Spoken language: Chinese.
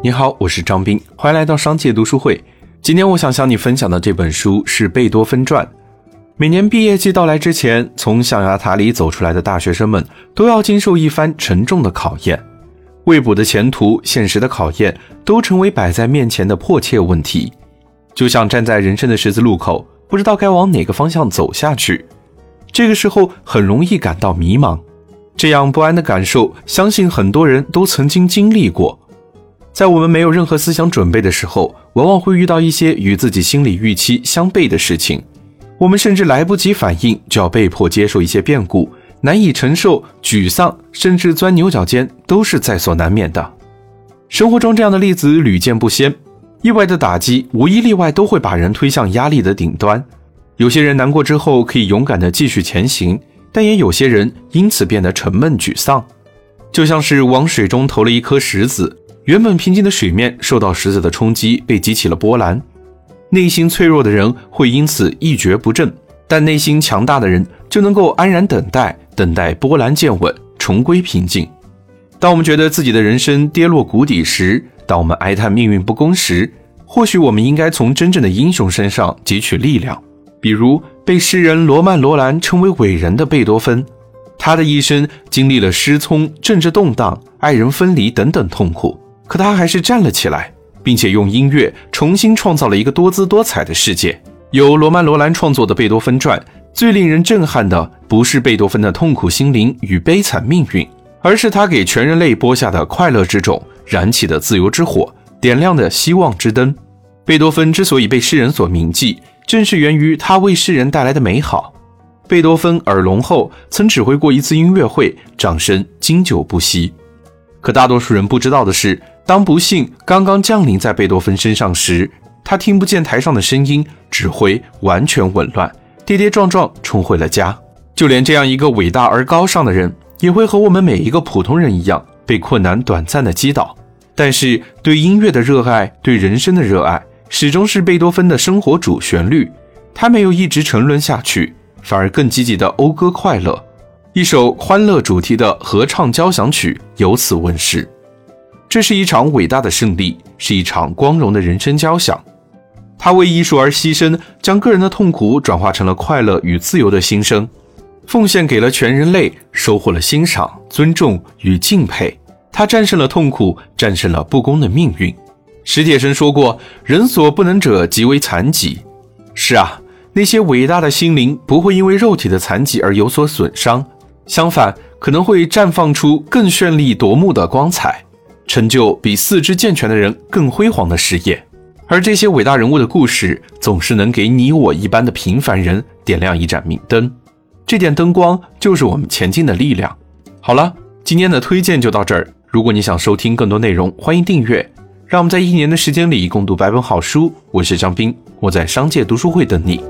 你好，我是张斌，欢迎来到商界读书会。今天我想向你分享的这本书是《贝多芬传》。每年毕业季到来之前，从象牙塔里走出来的大学生们都要经受一番沉重的考验，未卜的前途、现实的考验都成为摆在面前的迫切问题。就像站在人生的十字路口，不知道该往哪个方向走下去，这个时候很容易感到迷茫。这样不安的感受，相信很多人都曾经经历过。在我们没有任何思想准备的时候，往往会遇到一些与自己心理预期相悖的事情，我们甚至来不及反应，就要被迫接受一些变故，难以承受、沮丧，甚至钻牛角尖，都是在所难免的。生活中这样的例子屡见不鲜，意外的打击无一例外都会把人推向压力的顶端。有些人难过之后可以勇敢地继续前行，但也有些人因此变得沉闷沮丧，就像是往水中投了一颗石子。原本平静的水面受到石子的冲击，被激起了波澜。内心脆弱的人会因此一蹶不振，但内心强大的人就能够安然等待，等待波澜渐稳，重归平静。当我们觉得自己的人生跌落谷底时，当我们哀叹命运不公时，或许我们应该从真正的英雄身上汲取力量。比如被诗人罗曼·罗兰称为伟人的贝多芬，他的一生经历了失聪、政治动荡、爱人分离等等痛苦。可他还是站了起来，并且用音乐重新创造了一个多姿多彩的世界。由罗曼·罗兰创作的《贝多芬传》，最令人震撼的不是贝多芬的痛苦心灵与悲惨命运，而是他给全人类播下的快乐之种，燃起的自由之火，点亮的希望之灯。贝多芬之所以被世人所铭记，正是源于他为世人带来的美好。贝多芬耳聋后，曾指挥过一次音乐会，掌声经久不息。可大多数人不知道的是。当不幸刚刚降临在贝多芬身上时，他听不见台上的声音，指挥完全紊乱，跌跌撞撞冲回了家。就连这样一个伟大而高尚的人，也会和我们每一个普通人一样，被困难短暂的击倒。但是，对音乐的热爱，对人生的热爱，始终是贝多芬的生活主旋律。他没有一直沉沦下去，反而更积极地讴歌快乐。一首欢乐主题的合唱交响曲由此问世。这是一场伟大的胜利，是一场光荣的人生交响。他为艺术而牺牲，将个人的痛苦转化成了快乐与自由的心声，奉献给了全人类，收获了欣赏、尊重与敬佩。他战胜了痛苦，战胜了不公的命运。史铁生说过：“人所不能者，即为残疾。”是啊，那些伟大的心灵不会因为肉体的残疾而有所损伤，相反，可能会绽放出更绚丽夺目的光彩。成就比四肢健全的人更辉煌的事业，而这些伟大人物的故事总是能给你我一般的平凡人点亮一盏明灯，这点灯光就是我们前进的力量。好了，今天的推荐就到这儿。如果你想收听更多内容，欢迎订阅。让我们在一年的时间里共读百本好书。我是张斌，我在商界读书会等你。